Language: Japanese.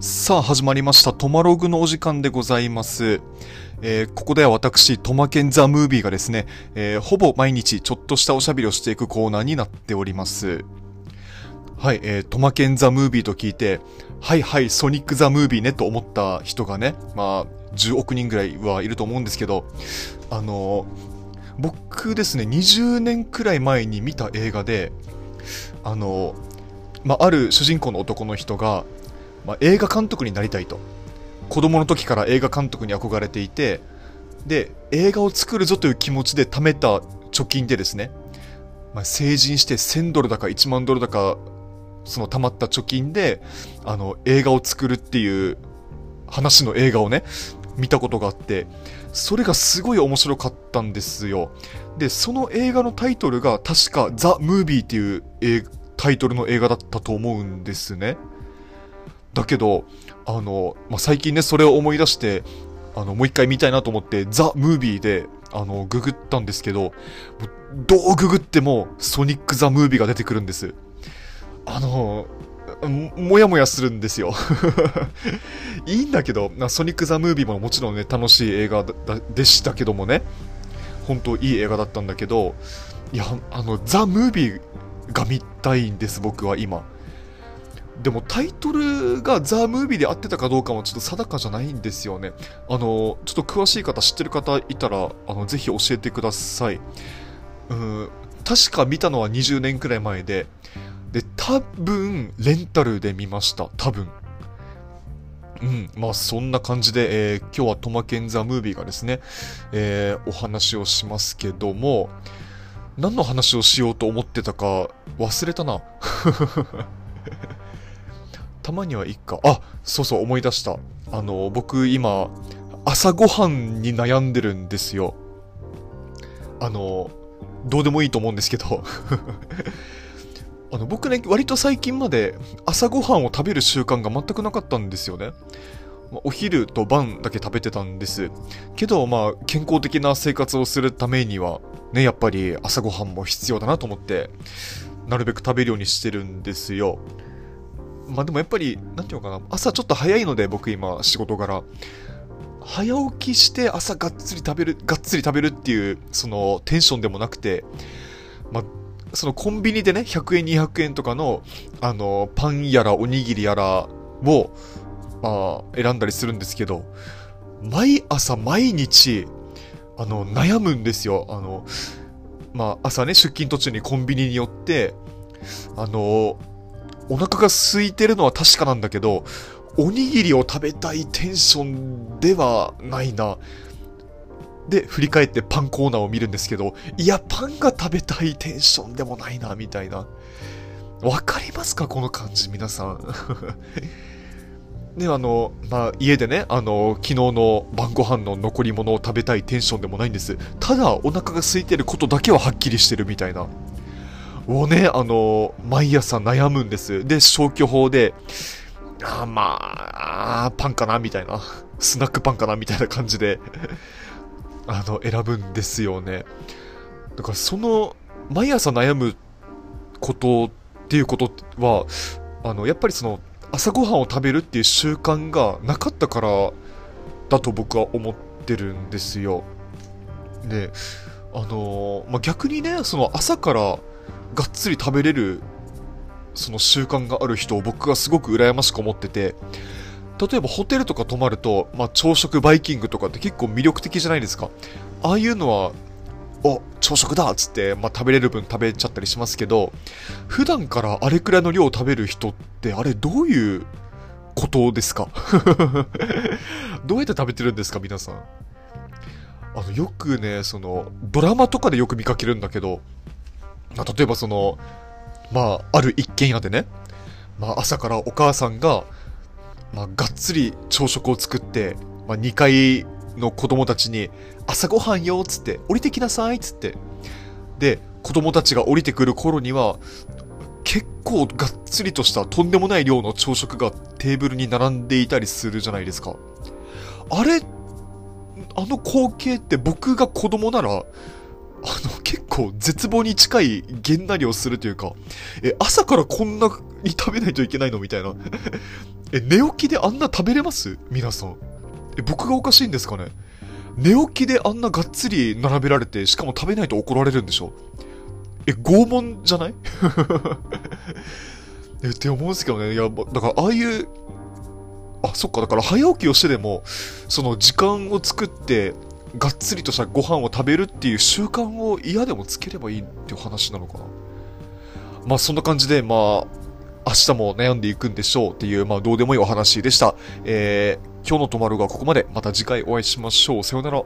さあ始まりましたトマログのお時間でございます。えーここでは私、トマケンザムービーがですね、えーほぼ毎日ちょっとしたおしゃべりをしていくコーナーになっております。はい、えートマケンザムービーと聞いて、はいはい、ソニックザムービーねと思った人がね、まあ、10億人ぐらいはいると思うんですけど、あのー僕ですね、20年くらい前に見た映画で、あのーまあ、ある主人公の男の人が、まあ、映画監督になりたいと。子供の時から映画監督に憧れていてで映画を作るぞという気持ちで貯めた貯金でですね、まあ、成人して1000ドルだか1万ドルだかその貯まった貯金であの映画を作るっていう話の映画をね見たことがあってそれがすごい面白かったんですよ。でその映画のタイトルが確か「ザ・ムービーっていう映タイトルの映画だったと思うんですね。だけど、あの、まあ、最近ね、それを思い出して、あの、もう一回見たいなと思って、ザ・ムービーで、あの、ググったんですけど、どうググっても、ソニック・ザ・ムービーが出てくるんです。あの、もやもやするんですよ。いいんだけど、ソニック・ザ・ムービーももちろんね、楽しい映画でしたけどもね、本当いい映画だったんだけど、いや、あの、ザ・ムービーが見たいんです、僕は今。でもタイトルがザ・ムービーで合ってたかどうかもちょっと定かじゃないんですよね。あの、ちょっと詳しい方、知ってる方いたら、あの、ぜひ教えてください。うん、確か見たのは20年くらい前で、で、多分、レンタルで見ました。多分。うん、まあそんな感じで、えー今日はトマケンザ・ムービーがですね、えーお話をしますけども、何の話をしようと思ってたか忘れたな。たまにはいいか。あ、そうそう思い出した。あの、僕今、朝ごはんに悩んでるんですよ。あの、どうでもいいと思うんですけど。あの、僕ね、割と最近まで朝ごはんを食べる習慣が全くなかったんですよね。お昼と晩だけ食べてたんです。けど、まあ、健康的な生活をするためには、ね、やっぱり朝ごはんも必要だなと思って、なるべく食べるようにしてるんですよ。まあでもやっぱり、なんていうのかな、朝ちょっと早いので、僕今、仕事柄。早起きして朝がっつり食べる、がっつり食べるっていう、その、テンションでもなくて、まあ、そのコンビニでね、100円、200円とかの、あの、パンやらおにぎりやらを、まあ、選んだりするんですけど、毎朝毎日、あの、悩むんですよ。あの、まあ、朝ね、出勤途中にコンビニに寄って、あの、お腹が空いてるのは確かなんだけど、おにぎりを食べたいテンションではないな。で、振り返ってパンコーナーを見るんですけど、いや、パンが食べたいテンションでもないな、みたいな。わかりますかこの感じ、皆さん。ね、あの、まあ、家でね、あの、昨日の晩ご飯の残り物を食べたいテンションでもないんです。ただ、お腹が空いてることだけははっきりしてるみたいな。をね、あの、毎朝悩むんです。で、消去法で、あまあ、パンかなみたいな。スナックパンかなみたいな感じで、あの、選ぶんですよね。だから、その、毎朝悩むことっていうことは、あの、やっぱりその、朝ごはんを食べるっていう習慣がなかったからだと僕は思ってるんですよ。で、あのまあ、逆にね、その朝からがっつり食べれるその習慣がある人を僕がすごく羨ましく思ってて、例えばホテルとか泊まると、まあ、朝食バイキングとかって結構魅力的じゃないですか。ああいうのは、お、朝食だっつって、まあ、食べれる分食べちゃったりしますけど、普段からあれくらいの量を食べる人って、あれどういうことですか？どうやって食べてるんですか皆さん。あの、よくね、その、ドラマとかでよく見かけるんだけど、まあ例えばその、まあ、ある一軒家でね、まあ、朝からお母さんが、まあ、がっつり朝食を作って、まあ、2階の子供たちに、朝ごはんよ、つって、降りてきなさい、つって。で、子供たちが降りてくる頃には、結構がっつりとしたとんでもない量の朝食がテーブルに並んでいたりするじゃないですか。あれ、あの光景って僕が子供なら、あの、結構絶望に近いげんなりをするというか、え、朝からこんなに食べないといけないのみたいな。え、寝起きであんな食べれます？皆さん。え、僕がおかしいんですかね？寝起きであんながっつり並べられて、しかも食べないと怒られるんでしょ？え、拷問じゃない？え、って思うんですけどね。いや、だからああいう、あ、そっか、だから早起きをしてでも、その時間を作って、がっつりとしたご飯を食べるっていう習慣を嫌でもつければいいっていう話なのかな？まあそんな感じで、まあ、明日も悩んでいくんでしょうっていう、まあどうでもいいお話でした。えー、今日のとまるがここまで。また次回お会いしましょう。さようなら。